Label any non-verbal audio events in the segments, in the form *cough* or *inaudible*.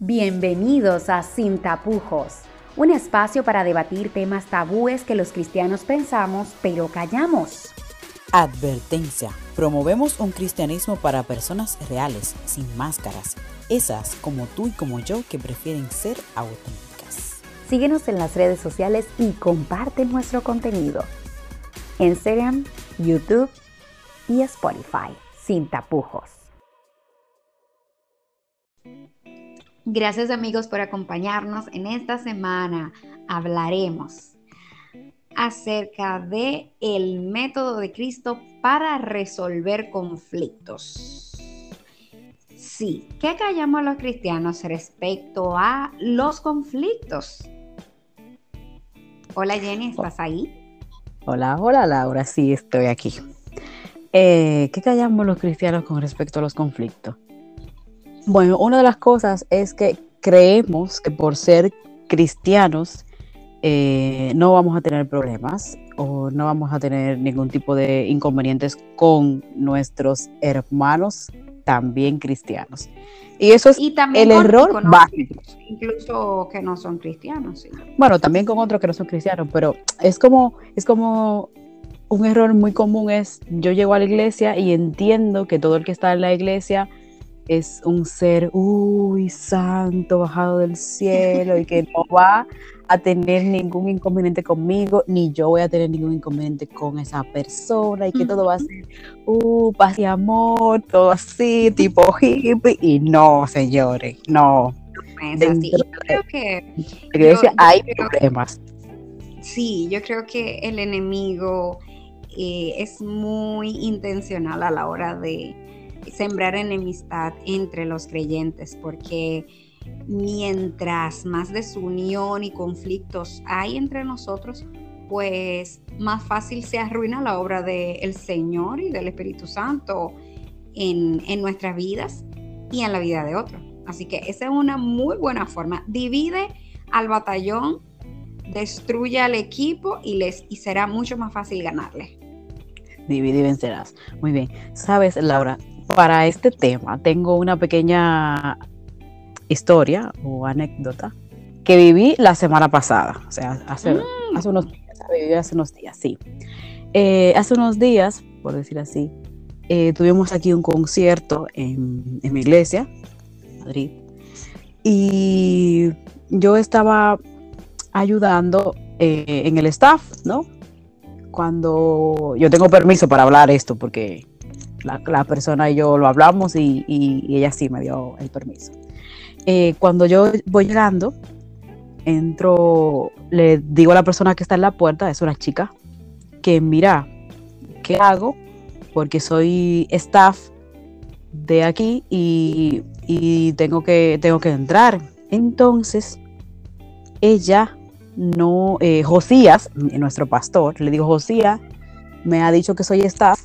Bienvenidos a Sin Tapujos, un espacio para debatir temas tabúes que los cristianos pensamos pero callamos. Advertencia. Promovemos un cristianismo para personas reales, sin máscaras, esas como tú y como yo que prefieren ser auténticas. Síguenos en las redes sociales y comparte nuestro contenido. Instagram, YouTube y Spotify. Sin tapujos. Gracias amigos por acompañarnos. En esta semana hablaremos acerca de el método de Cristo para resolver conflictos. Sí, ¿qué callamos los cristianos respecto a los conflictos? Hola Jenny, ¿estás ahí? Hola, hola Laura, sí, estoy aquí. Eh, ¿Qué callamos los cristianos con respecto a los conflictos? Bueno, una de las cosas es que creemos que por ser cristianos eh, no vamos a tener problemas o no vamos a tener ningún tipo de inconvenientes con nuestros hermanos también cristianos. Y eso es el error básico. Incluso que no son cristianos. Bueno, también con otros que no son cristianos, pero es como, es como un error muy común es yo llego a la iglesia y entiendo que todo el que está en la iglesia es un ser, uy, santo, bajado del cielo y que no va a tener ningún inconveniente conmigo, ni yo voy a tener ningún inconveniente con esa persona y que todo va a ser, uh, paz y amor, todo así, tipo hippie. Y no, señores, no. Yo creo que... hay problemas. Sí, yo creo que el enemigo eh, es muy intencional a la hora de sembrar enemistad entre los creyentes, porque mientras más desunión y conflictos hay entre nosotros, pues más fácil se arruina la obra del Señor y del Espíritu Santo en, en nuestras vidas y en la vida de otros. Así que esa es una muy buena forma. Divide al batallón, destruye al equipo y, les, y será mucho más fácil ganarle. Divide y vencerás. Muy bien. Sabes, Laura, para este tema tengo una pequeña historia o anécdota que viví la semana pasada, o sea, hace, mm. hace unos días, hace unos días, sí. Eh, hace unos días, por decir así, eh, tuvimos aquí un concierto en, mi iglesia, Madrid, y yo estaba ayudando eh, en el staff, ¿no? Cuando yo tengo permiso para hablar esto, porque la, persona y yo lo hablamos y, ella sí me dio el permiso. Eh, cuando yo voy llegando, entro, le digo a la persona que está en la puerta, es una chica, que mira, ¿qué hago? Porque soy staff de aquí y, tengo, que, tengo que entrar. Entonces, ella no, eh, Josías, nuestro pastor, le digo, Josías, me ha dicho que soy staff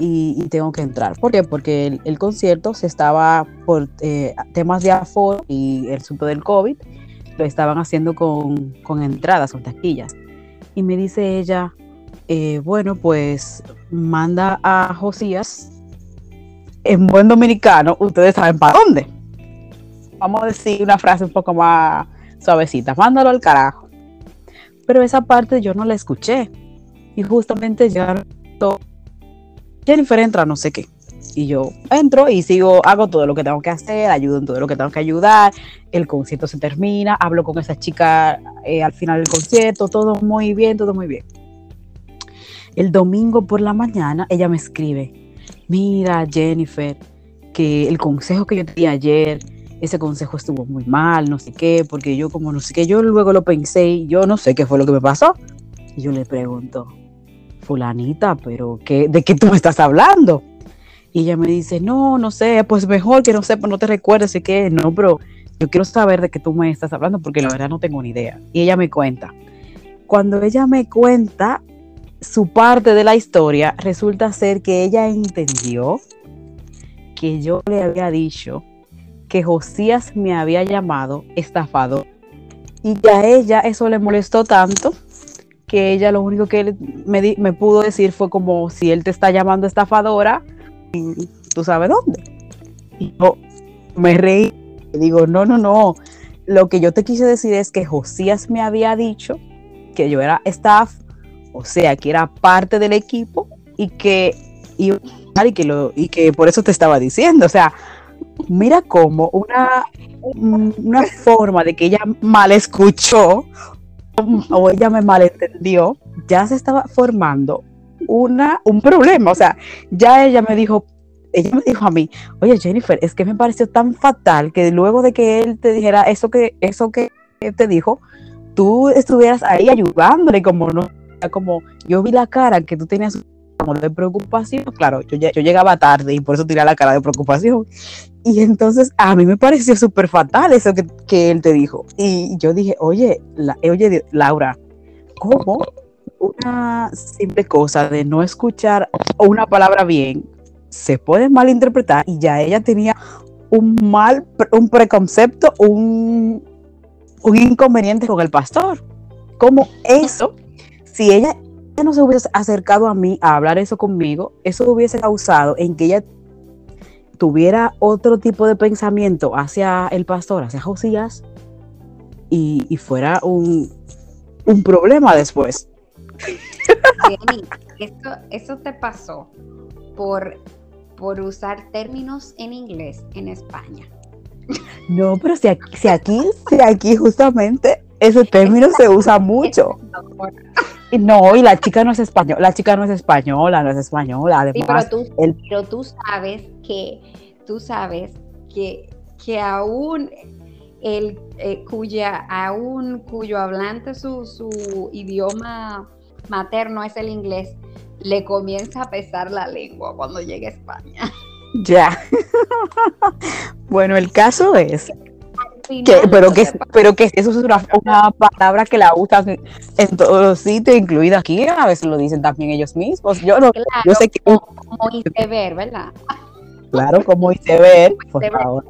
y, tengo que entrar. ¿Por qué? Porque el, concierto se estaba por eh, temas de aforo y el asunto del COVID, lo estaban haciendo con, con entradas, con taquillas. Y me dice ella, eh, bueno, pues manda a Josías en buen dominicano, ustedes saben para dónde. Vamos a decir una frase un poco más suavecita, mándalo al carajo. Pero esa parte yo no la escuché. Y justamente ya Jennifer entra, no sé qué. Y yo entro y sigo, hago todo lo que tengo que hacer, ayudo en todo lo que tengo que ayudar, el concierto se termina, hablo con esa chica eh, al final del concierto, todo muy bien, todo muy bien. El domingo por la mañana ella me escribe, mira Jennifer, que el consejo que yo te di ayer, ese consejo estuvo muy mal, no sé qué, porque yo como no sé qué, yo luego lo pensé y yo no sé qué fue lo que me pasó. Y yo le pregunto, fulanita, pero ¿qué, ¿de qué tú me estás hablando? Y ella me dice, no, no sé, pues mejor que no sepa, no te recuerdes de qué, no, pero yo quiero saber de qué tú me estás hablando porque la verdad no tengo ni idea. Y ella me cuenta. Cuando ella me cuenta su parte de la historia, resulta ser que ella entendió que yo le había dicho que Josías me había llamado estafador y que a ella eso le molestó tanto que ella lo único que me, me pudo decir fue como si él te está llamando estafadora, tú sabes dónde. Y yo me reí digo, no, no, no. Lo que yo te quise decir es que Josías me había dicho que yo era staff, o sea, que era parte del equipo y que y que, lo, y que por eso te estaba diciendo. O sea, mira cómo una, una forma de que ella mal escuchó *laughs* o ella me malentendió, ya se estaba formando una, un problema. O sea, ya ella me dijo, ella me dijo a mí, oye Jennifer, es que me pareció tan fatal que luego de que él te dijera eso que, eso que te dijo, tú estuvieras ahí ayudándole, como no, como yo vi la cara que tú tenías como de preocupación, claro, yo, yo llegaba tarde y por eso tiré la cara de preocupación. Y entonces a mí me pareció súper fatal eso que, que, él te dijo. Y yo dije, oye, oye, Laura, ¿cómo una simple cosa de no escuchar una palabra bien se puede malinterpretar y ya ella tenía un mal, un preconcepto, un, un inconveniente con el pastor. Como eso, si ella no se hubiese acercado a mí a hablar eso conmigo, eso hubiese causado en que ella tuviera otro tipo de pensamiento hacia el pastor, hacia Josías, y, fuera un, un, problema después. eso, eso te pasó por, por usar términos en inglés en España. No, pero si aquí, si aquí, si aquí justamente ese término se usa *laughs* mucho. No, y la chica no es española, la chica no es española, no es española. Además, pero, tú, pero tú sabes que, tú sabes que, que aún el eh, cuya, aún cuyo hablante su, su idioma materno es el inglés, le comienza a pesar la lengua cuando llega a España. Ya. *laughs* bueno, el caso es pero que pero que eso es una, palabra que la usan en todos los sitios, incluido aquí, a veces lo dicen también ellos mismos. Yo no, yo sé que como, como ver, ¿verdad? Claro, como ver, por favor.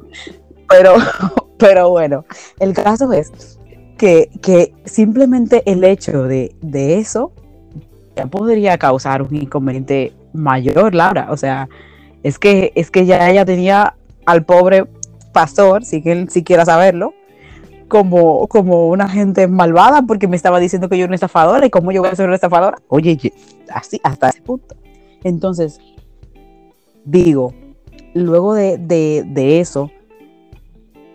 Pero, *laughs* pero bueno, el caso es que, que simplemente el hecho de, de eso ya podría causar un inconveniente mayor, Laura. O sea, es que, es que ya ella tenía al pobre pastor, si él si quiera saberlo, como, como una gente malvada porque me estaba diciendo que yo era una estafadora y cómo yo voy a ser una estafadora. Oye, así, hasta ese punto. Entonces, digo, luego de, de, eso,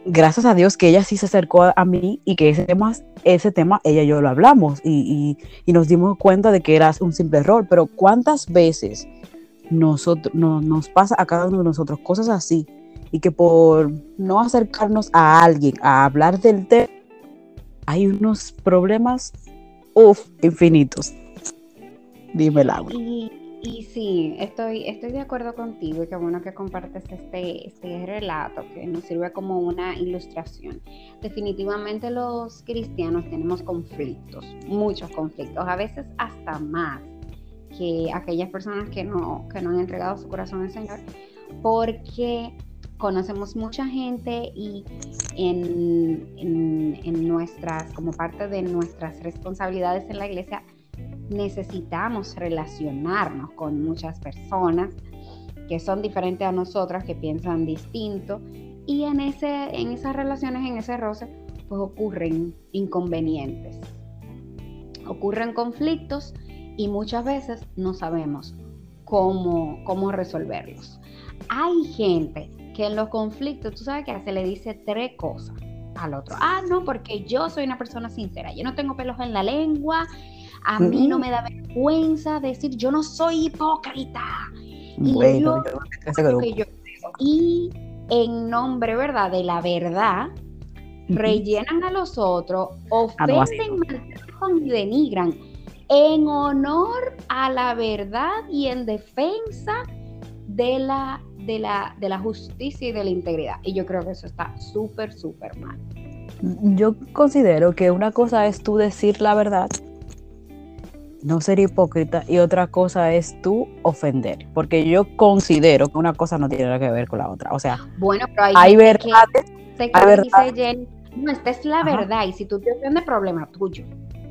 gracias a Dios que ella sí se acercó a, mí y que ese tema, ese tema ella y yo lo hablamos y, y, nos dimos cuenta de que era un simple error. Pero ¿cuántas veces nosotros, no, nos pasa a cada uno de nosotros cosas así? Que por no acercarnos a alguien a hablar del tema, hay unos problemas, uff, infinitos. Dime, Laura. Y, y, sí, estoy, estoy de acuerdo contigo y qué bueno que compartes este, este relato que nos sirve como una ilustración. Definitivamente los cristianos tenemos conflictos, muchos conflictos, a veces hasta más que aquellas personas que no, que no han entregado su corazón al Señor, porque conocemos mucha gente y en, en, nuestras, como parte de nuestras responsabilidades en la iglesia, necesitamos relacionarnos con muchas personas que son diferentes a nosotras, que piensan distinto, y en, ese, en esas relaciones, en ese roce, pues ocurren inconvenientes, ocurren conflictos y muchas veces no sabemos cómo, cómo resolverlos. Hay gente que en los conflictos, tú sabes que se le dice tres cosas al otro. Ah, no, porque yo soy una persona sincera, yo no tengo pelos en la lengua, a mí no me da vergüenza decir yo no soy hipócrita. Y yo, y en nombre, ¿verdad? De la verdad, rellenan a los otros, ah, ofenden, y denigran en honor a la verdad y en defensa de la de la, de la justicia y de la integridad. Y yo creo que eso está súper, súper mal. Yo considero que una cosa es tú decir la verdad, no ser hipócrita, y otra cosa es tú ofender, porque yo considero que una cosa no tiene nada que ver con la otra. O sea, bueno, pero hay, hay verdades. Dice no, esta es la verdad, y si tú te ofendes, problema tuyo.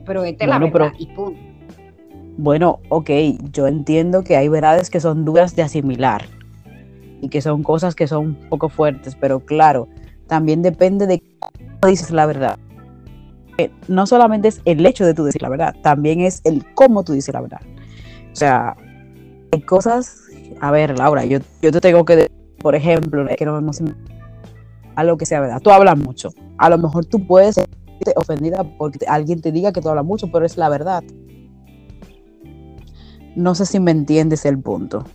Pero esta es la verdad, y punto. Bueno, ok, yo entiendo que hay verdades que son duras de asimilar, y que son cosas que son un poco fuertes, pero claro, también depende de cómo dices la verdad. No solamente es el hecho de tú decir la verdad, también es el cómo tú dices la verdad. O sea, hay cosas, a ver, Laura, yo, yo te tengo que decir, por ejemplo, que no vemos algo que sea verdad. Tú hablas mucho. A lo mejor tú puedes sentirte ofendida porque alguien te diga que tú hablas mucho, pero es la verdad. No sé si me entiendes el punto.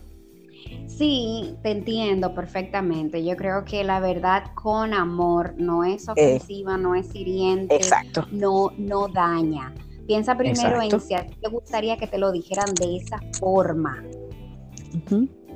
Sí, te entiendo perfectamente. Yo creo que la verdad con amor no es eh. ofensiva, no es hiriente, exacto. no, no daña. Piensa primero en si a ti te gustaría que te lo dijeran de esa forma.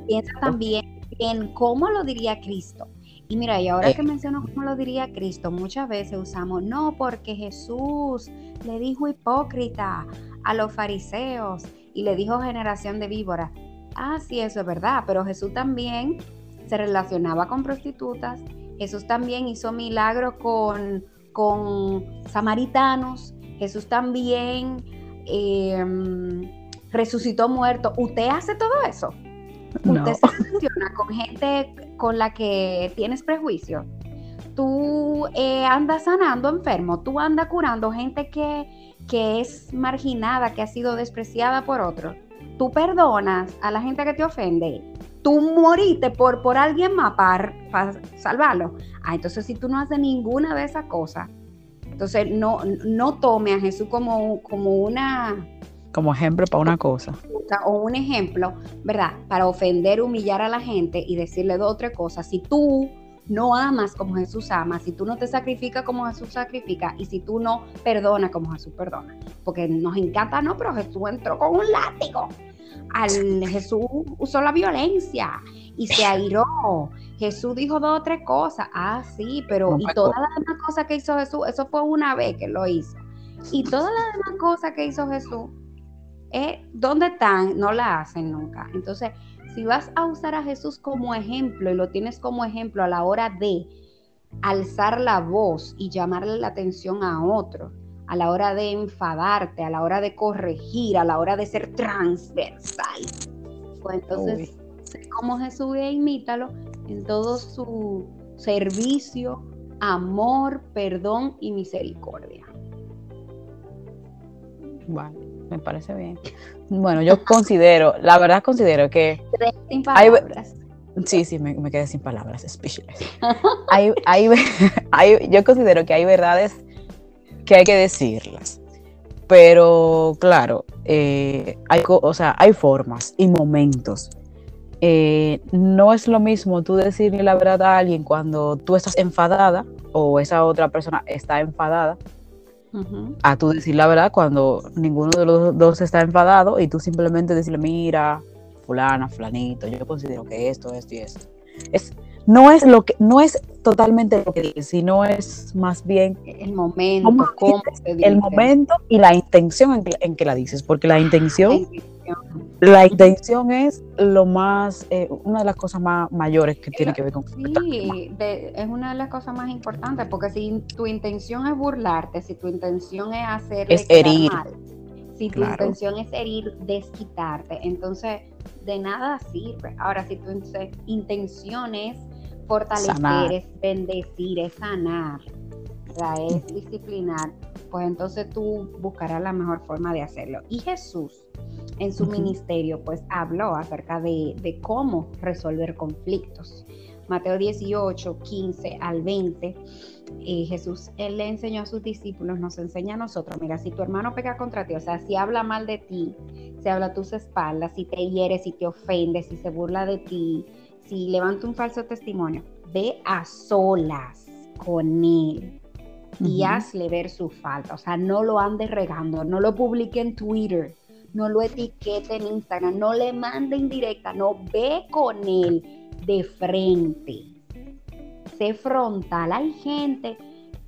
Piensa también en cómo lo diría Cristo. Y mira, y ahora eh. que menciono cómo lo diría Cristo, muchas veces usamos, no, porque Jesús le dijo hipócrita a los fariseos y le dijo generación de víboras. Ah, sí, eso es verdad, pero Jesús también se relacionaba con prostitutas, Jesús también hizo milagros con, con samaritanos, Jesús también em, resucitó muerto. ¿Usted hace todo eso? ¿Usted se relaciona con gente con la que tienes prejuicio? Tú eh, andas sanando enfermo, tú andas curando gente que, que es marginada, que ha sido despreciada por otros tú perdonas a la gente que te ofende, tú moriste por, por alguien más para, salvarlo. Ah, entonces si tú no haces ninguna de esas cosas, entonces no, no tome a Jesús como, como una... Como ejemplo para una cosa. O un ejemplo, ¿verdad? Para ofender, humillar a la gente y decirle dos o tres cosas. Si tú no amas como Jesús ama, si tú no te sacrificas como Jesús sacrifica y si tú no perdonas como Jesús perdona. Porque nos encanta, no, pero Jesús entró con un látigo. Al Jesús usó la violencia y se airó. Jesús dijo dos o tres cosas. Ah, sí, pero y todas las demás cosas que hizo Jesús, eso fue una vez que lo hizo. Y todas las demás cosas que hizo Jesús, eh, ¿dónde están? No la hacen nunca. Entonces, si vas a usar a Jesús como ejemplo y lo tienes como ejemplo a la hora de alzar la voz y llamarle la atención a otro, a la hora de enfadarte, a la hora de corregir, a la hora de ser transversal, pues entonces sé como Jesús e imítalo en todo su servicio, amor, perdón y misericordia. Vale, me parece bien. Bueno, yo considero, la verdad considero que... Sin palabras. sí, sí, me, quedé sin palabras, speechless. *laughs* yo considero que hay verdades que hay que decirlas. Pero claro, eh, hay, o sea, hay formas y momentos. Eh, no es lo mismo tú decirle la verdad a alguien cuando tú estás enfadada o esa otra persona está enfadada a tú decir la verdad cuando ninguno de los dos está enfadado y tú simplemente decirle, mira, fulana, fulanito, yo considero que esto, esto y esto. Es, no es lo que, no es totalmente lo que dices, sino es más bien el momento, cómo, el momento y la intención en que, la dices, porque la intención, la intención, es lo más, eh, una de las cosas más mayores que tiene que ver con. Sí, es una de las cosas más importantes, porque si tu intención es burlarte, si tu intención es hacer es herir. si tu intención es herir, desquitarte, entonces de nada sirve. Ahora, si tu intención es fortalecer, es bendecir, es sanar, es disciplinar, pues entonces tú buscarás la mejor forma de hacerlo. Y Jesús en su ministerio pues habló acerca de, cómo resolver conflictos. Mateo 18, 15 al 20, eh, Jesús él le enseñó a sus discípulos, nos enseña a nosotros, mira, si tu hermano pega contra ti, o sea, si habla mal de ti, si habla a tus espaldas, si te hiere, si te ofende, si se burla de ti, si levanta un falso testimonio, ve a solas con él y hazle ver su falta. O sea, no lo andes regando, no lo publique en Twitter, no lo etiquete en Instagram, no le mande indirecta, no ve con él de frente. Sé frontal. Hay gente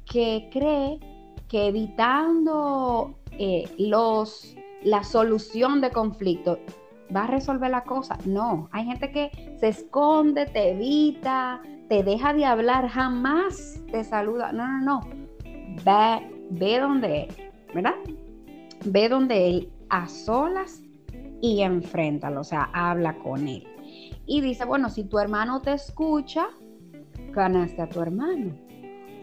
que cree que evitando eh, los, la solución de conflictos va a resolver la cosa. No, hay gente que se esconde, te evita, te deja de hablar, jamás te saluda. No, no, no. Ve, ve donde él, ¿verdad? Ve donde él a solas y enfréntalo, o sea, habla con él. Y dice, bueno, si tu hermano te escucha, ganaste a tu hermano.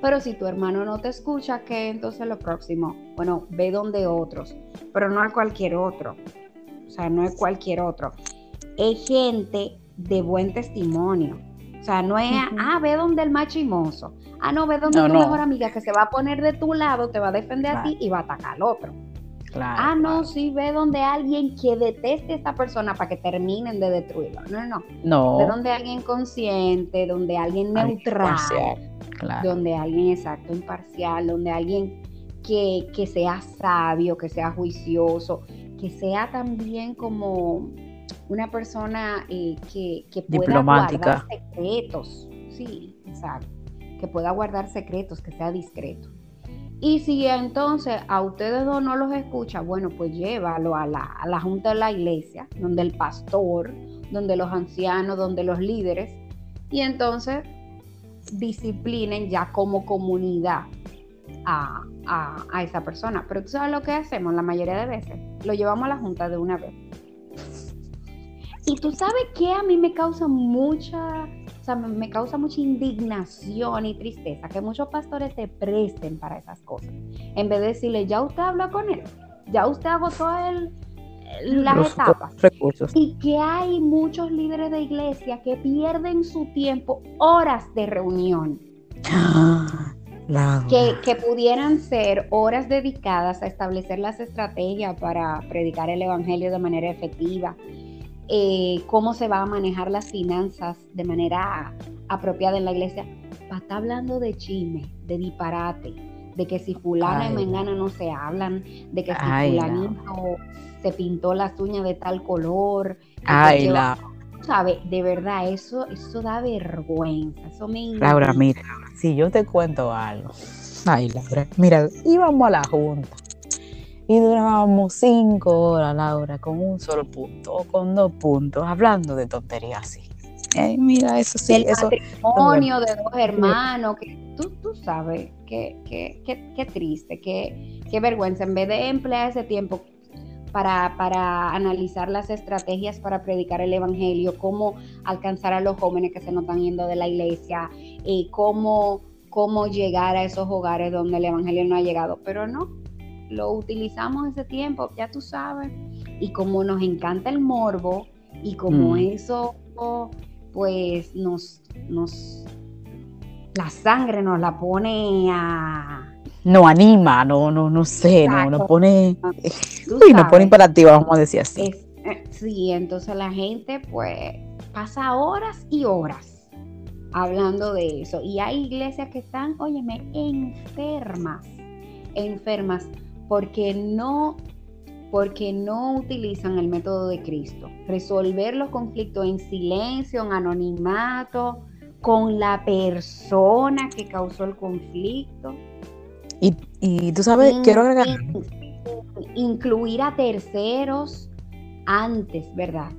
Pero si tu hermano no te escucha, ¿qué entonces lo próximo? Bueno, ve donde otros, pero no a cualquier otro. O sea, no es cualquier otro. Es gente de buen testimonio. O sea, no es, ah, ve donde el machimoso. Ah, no, ve donde tu mejor amiga que se va a poner de tu lado, te va a defender a ti y va a atacar al otro. Ah, no, sí, ve donde alguien que deteste a esta persona para que terminen de destruirlo. No, no, no. Ve donde alguien consciente, donde alguien neutral. Donde alguien exacto, imparcial, donde alguien que, que sea sabio, que sea juicioso, que sea también como una persona eh, que, que, pueda guardar secretos. Sí, exacto. Que pueda guardar secretos, que sea discreto. Y si entonces a ustedes dos no los escucha, bueno, pues llévalo a la, a la junta de la iglesia, donde el pastor, donde los ancianos, donde los líderes, y entonces disciplinen ya como comunidad a, a, a, esa persona. Pero tú sabes lo que hacemos la mayoría de veces, lo llevamos a la junta de una vez. Y tú sabes que a mí me causa mucha, o sea, me, causa mucha indignación y tristeza que muchos pastores se presten para esas cosas. En vez de decirle, ya usted habla con él, ya usted agotó el, las etapas. Recursos. Y que hay muchos líderes de iglesia que pierden su tiempo, horas de reunión. *gasps* Que, que, pudieran ser horas dedicadas a establecer las estrategias para predicar el Evangelio de manera efectiva, eh, cómo se va a manejar las finanzas de manera apropiada en la iglesia, para estar hablando de chisme, de disparate, de que si fulana y mengana no se hablan, de que si fulanito se pintó las uñas de tal color. Ay, la... ¿Sabe? De verdad, eso, eso da vergüenza. Eso me Laura, mira, si yo te cuento algo. Ay, Laura, mira, íbamos a la junta y durábamos cinco horas, Laura, con un solo punto o con dos puntos, hablando de tonterías así. mira, eso sí. El matrimonio de dos hermanos, que tú, tú sabes, qué, qué, qué, qué triste, qué, qué vergüenza. En vez de emplear ese tiempo para, para, analizar las estrategias para predicar el Evangelio, cómo alcanzar a los jóvenes que se nos están yendo de la iglesia, y cómo, cómo llegar a esos hogares donde el Evangelio no ha llegado. Pero no, lo utilizamos ese tiempo, ya tú sabes, y como nos encanta el morbo y como mm. eso pues nos, nos, la sangre nos la pone a... No anima, no, no, no sé, no, nos pone... *laughs* Uy, nos pone imperativa, vamos a decir así. Eh, sí, entonces la gente pues pasa horas y horas hablando de eso. Y hay iglesias que están, óyeme, enfermas, enfermas porque no porque no utilizan el método de Cristo. Resolver los conflictos en silencio, en anonimato, con la persona que causó el conflicto. Y, tú sabes, quiero agregar. Incluir a terceros antes, ¿verdad?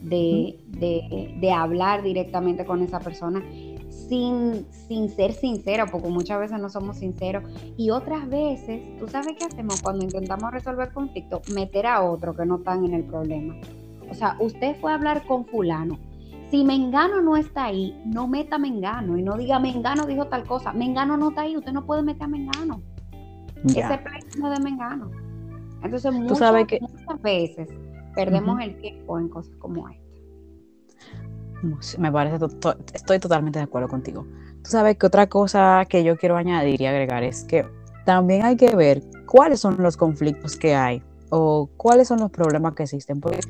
De, de, de hablar directamente con esa persona sin, sin ser sincero, porque muchas veces no somos sinceros. Y otras veces, ¿tú sabes qué hacemos cuando intentamos resolver conflictos? Meter a otro que no están en el problema. O sea, usted fue a hablar con fulano. Si Mengano no está ahí, no meta Mengano y no diga Mengano dijo tal cosa. Mengano no está ahí, usted no puede meter a Mengano. Ese pleito de Mengano. Entonces, muchas, sabes que... muchas veces perdemos el tiempo en cosas como esta. Me parece, estoy totalmente de acuerdo contigo. Tú sabes que otra cosa que yo quiero añadir y agregar es que también hay que ver cuáles son los conflictos que hay o cuáles son los problemas que existen. Porque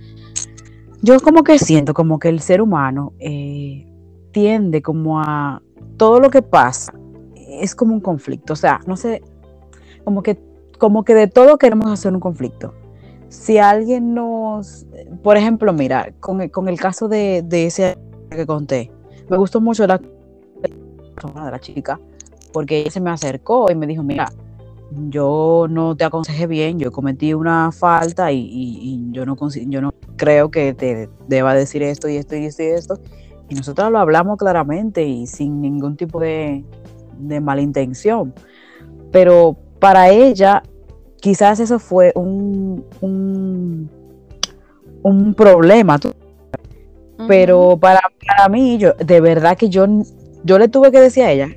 yo como que siento como que el ser humano eh, tiende como a todo lo que pasa es como un conflicto. O sea, no sé, como que, como que de todo queremos hacer un conflicto si alguien nos, por ejemplo, mira, con, el caso de, de, ese que conté, me gustó mucho la de la chica, porque ella se me acercó y me dijo, mira, yo no te aconsejé bien, yo cometí una falta y, yo, no, yo no creo que te deba decir esto y esto y esto y esto. Y nosotros lo hablamos claramente y sin ningún tipo de, de malintención. Pero para ella quizás eso fue un, un, problema. Pero para, mí, yo, de verdad que yo, yo le tuve que decir a ella,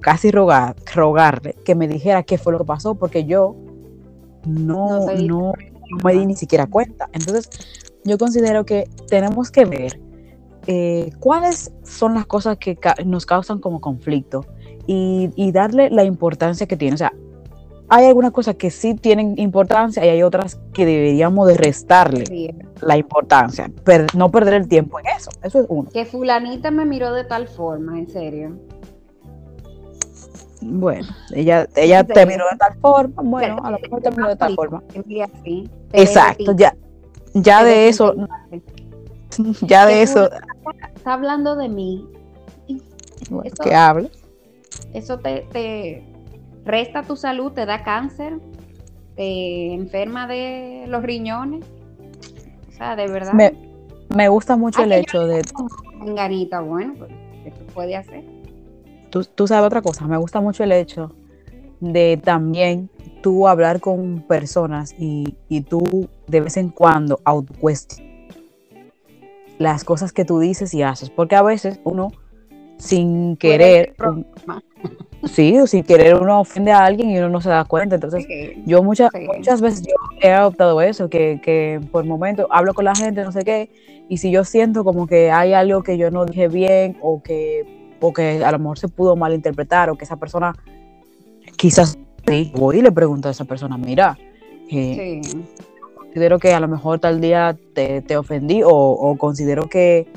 casi rogar, rogarle que me dijera qué fue lo que pasó, porque yo no, no, me di ni siquiera cuenta. Entonces, yo considero que tenemos que ver eh, cuáles son las cosas que nos causan como conflicto y, y, darle la importancia que tiene. O sea, hay algunas cosas que sí tienen importancia y hay otras que deberíamos de restarle la importancia, no perder el tiempo en eso. Eso es uno. Que fulanita me miró de tal forma, en serio. Bueno, ella, ella te miró de tal forma, bueno, a lo mejor te miró de tal forma. Exacto, ya, ya de eso, *laughs* ya de eso. Está hablando de mí. que hable. Eso te, te resta tu salud, te da cáncer, te enferma de los riñones. O sea, de verdad. Me, gusta mucho el hecho de. Ganita, bueno, pues, ¿qué puede hacer? Tú, sabes otra cosa, me gusta mucho el hecho de también tú hablar con personas y, tú de vez en cuando autocuestionar las cosas que tú dices y haces, porque a veces uno sin querer, sí, o sin querer uno ofende a alguien y uno no se da cuenta. Entonces, yo muchas, muchas veces yo he adoptado eso, que, que por momento hablo con la gente, no sé qué, y si yo siento como que hay algo que yo no dije bien o que o que a lo mejor se pudo malinterpretar o que esa persona quizás sí, voy y le pregunto a esa persona, mira, eh, considero que a lo mejor tal día te, ofendí o, considero que,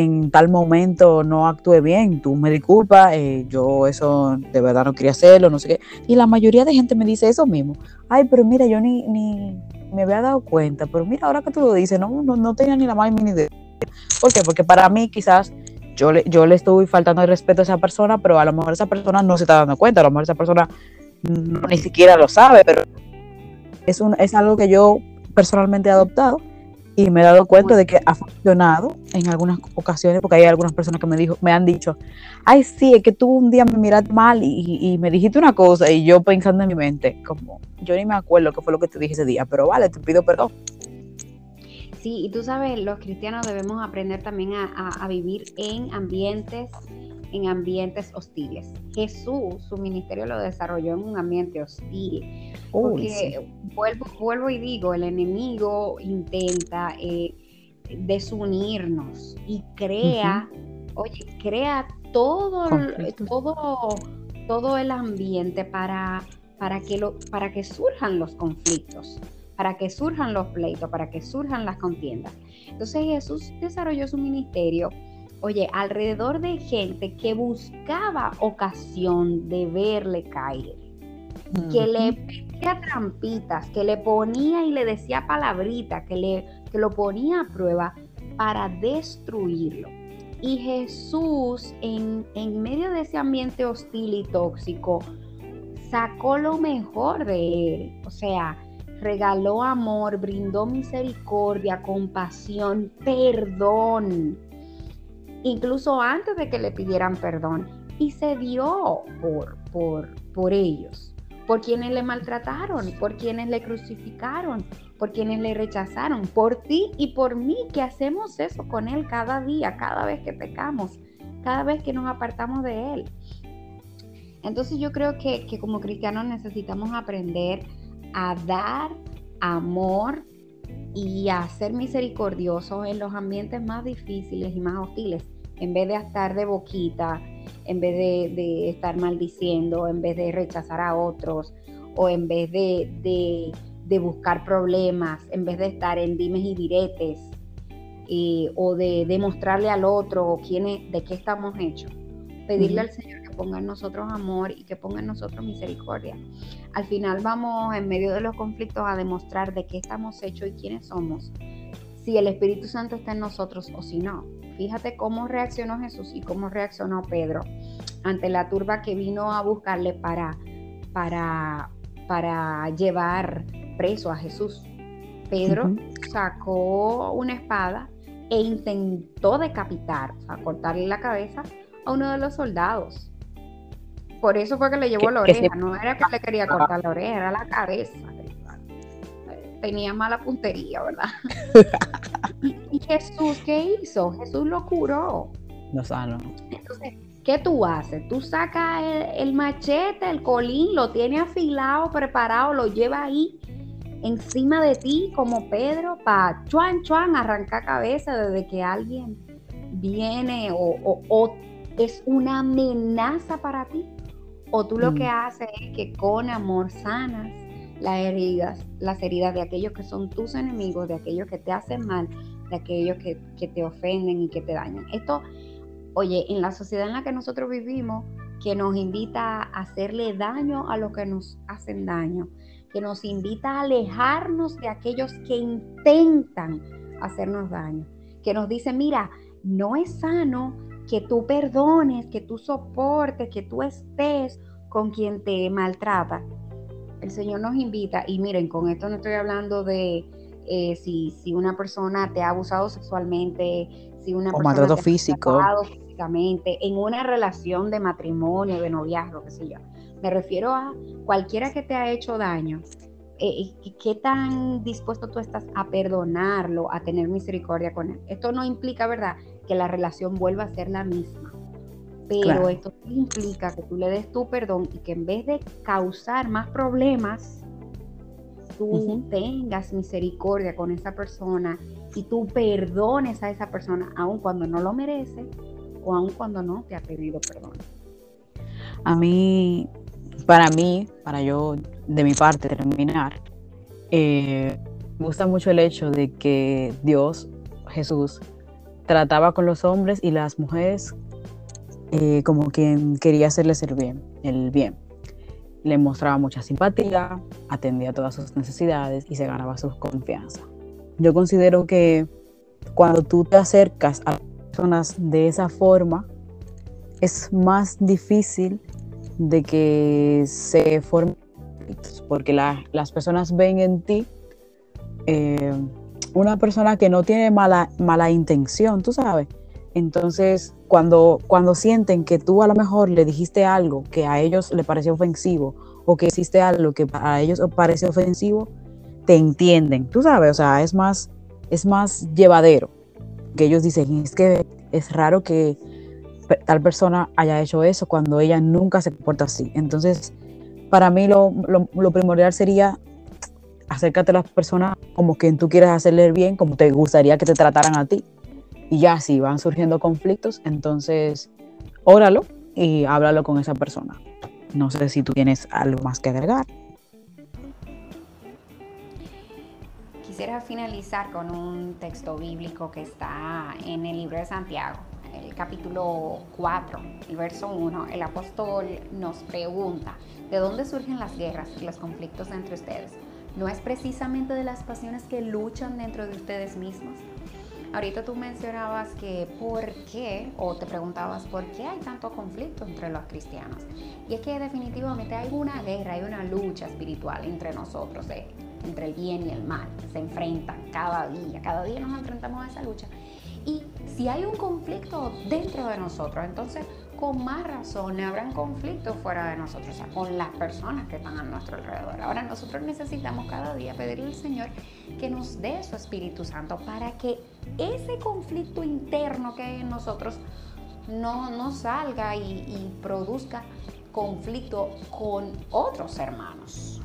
en tal momento no actué bien, tú me disculpas, eh, yo eso de verdad no quería hacerlo, no sé qué. Y la mayoría de gente me dice eso mismo. Ay, pero mira, yo ni, ni me había dado cuenta, pero mira, ahora que tú lo dices, no, no, no tenía ni la más mínima idea. ¿Por qué? Porque para mí quizás yo le, yo le estoy faltando el respeto a esa persona, pero a lo mejor esa persona no se está dando cuenta, a lo mejor esa persona ni siquiera lo sabe, pero es, un, es algo que yo personalmente he adoptado y me he dado cuenta de que ha funcionado en algunas ocasiones, porque hay algunas personas que me, dijo, me han dicho, ay, sí, es que tú un día me miraste mal y, y, me dijiste una cosa y yo pensando en mi mente, como, yo ni me acuerdo qué fue lo que te dije ese día, pero vale, te pido perdón. Sí, y tú sabes, los cristianos debemos aprender también a, vivir en ambientes en ambientes hostiles. Jesús, su ministerio lo desarrolló en un ambiente hostil. porque vuelvo, vuelvo y digo, el enemigo intenta eh, desunirnos y crea, oye, crea todo, todo, todo el ambiente para, para, que lo, para que surjan los conflictos para que surjan los pleitos, para que surjan las contiendas. Entonces Jesús desarrolló su ministerio, oye, alrededor de gente que buscaba ocasión de verle caer, que le pedía trampitas, que le ponía y le decía palabritas, que, le, que lo ponía a prueba para destruirlo. Y Jesús, en, en medio de ese ambiente hostil y tóxico, sacó lo mejor de él. O sea, regaló amor, brindó misericordia, compasión, perdón, incluso antes de que le pidieran perdón, y se dio por, por, por ellos, por quienes le maltrataron, por quienes le crucificaron, por quienes le rechazaron, por ti y por mí, que hacemos eso con Él cada día, cada vez que pecamos, cada vez que nos apartamos de Él. Entonces yo creo que, que como cristianos necesitamos aprender a dar amor y a ser misericordiosos en los ambientes más difíciles y más hostiles, en vez de estar de boquita, en vez de, estar maldiciendo, en vez de rechazar a otros, o en vez de, buscar problemas, en vez de estar en dimes y diretes, eh, o de demostrarle al otro quién de qué estamos hechos. Pedirle al Señor ponga en nosotros amor y que ponga en nosotros misericordia. Al final vamos en medio de los conflictos a demostrar de qué estamos hechos y quiénes somos, si el Espíritu Santo está en nosotros o si no. Fíjate cómo reaccionó Jesús y cómo reaccionó Pedro ante la turba que vino a buscarle para, para, para llevar preso a Jesús. Pedro sacó una espada e intentó decapitar, o sea, cortarle la cabeza a uno de los soldados. Por eso fue que le llevó la oreja, no era que le quería cortar la oreja, era la cabeza. Tenía mala puntería, ¿verdad? *laughs* ¿Y, Jesús qué hizo? Jesús lo curó. Lo sanó. Entonces, ¿qué tú haces? Tú sacas el, machete, el colín, lo tienes afilado, preparado, lo llevas ahí encima de ti como Pedro para chuan chuan arrancar cabeza desde que alguien viene o, es una amenaza para ti. O tú lo mm. que haces es que con amor sanas las heridas, las heridas de aquellos que son tus enemigos, de aquellos que te hacen mal, de aquellos que, que te ofenden y que te dañan. Esto Oye, en la sociedad en la que nosotros vivimos, que nos invita a hacerle daño a los que nos hacen daño, que nos invita a alejarnos de aquellos que intentan hacernos daño, que nos dice, mira, no es sano que tú perdones, que tú soportes, que tú estés con quien te maltrata. El Señor nos invita, y miren, con esto no estoy hablando de eh, si, si, una persona te ha abusado sexualmente, si una persona maltrato físico en una relación de matrimonio, de noviazgo, qué sé yo. Me refiero a cualquiera que te ha hecho daño. Eh, ¿Qué tan dispuesto tú estás a perdonarlo, a tener misericordia con él? Esto no implica, ¿verdad?, que la relación vuelva a ser la misma. Pero esto implica que tú le des tu perdón y que en vez de causar más problemas, tú tengas misericordia con esa persona y tú perdones a esa persona aun cuando no lo merece o aun cuando no te ha pedido perdón? A mí, para mí, para yo de mi parte terminar, eh, me gusta mucho el hecho de que Dios, Jesús, trataba con los hombres y las mujeres eh, como quien quería hacerles el bien, el bien. Le mostraba mucha simpatía, atendía todas sus necesidades y se ganaba su confianza. Yo considero que cuando tú te acercas a personas de esa forma, es más difícil de que se formen porque las personas ven en ti eh, una persona que no tiene mala, mala intención, tú sabes. Entonces, cuando, cuando sienten que tú a lo mejor le dijiste algo que a ellos le pareció ofensivo o que hiciste algo que a ellos parece ofensivo, te entienden, tú sabes, o sea, es más, es más llevadero que ellos dicen, es que es raro que tal persona haya hecho eso cuando ella nunca se comporta así. Entonces, para mí lo, primordial sería acércate a las personas como quien tú quieras hacerle bien, como te gustaría que te trataran a ti. Y ya si van surgiendo conflictos, entonces óralo y háblalo con esa persona. No sé si tú tienes algo más que agregar. Quisiera finalizar con un texto bíblico que está en el libro de Santiago, el capítulo 4, el verso 1. El apóstol nos pregunta, ¿de dónde surgen las guerras y los conflictos entre ustedes? ¿No es precisamente de las pasiones que luchan dentro de ustedes mismos? Ahorita tú mencionabas que por qué, o te preguntabas por qué hay tanto conflicto entre los cristianos. Y es que definitivamente hay una guerra, hay una lucha espiritual entre nosotros. ¿eh? entre el bien y el mal, se enfrentan cada día, cada día nos enfrentamos a esa lucha. Y si hay un conflicto dentro de nosotros, entonces con más razón habrán conflictos fuera de nosotros, o sea, con las personas que están a nuestro alrededor. Ahora nosotros necesitamos cada día pedirle al Señor que nos dé su Espíritu Santo para que ese conflicto interno que hay en nosotros no, no salga y, y produzca conflicto con otros hermanos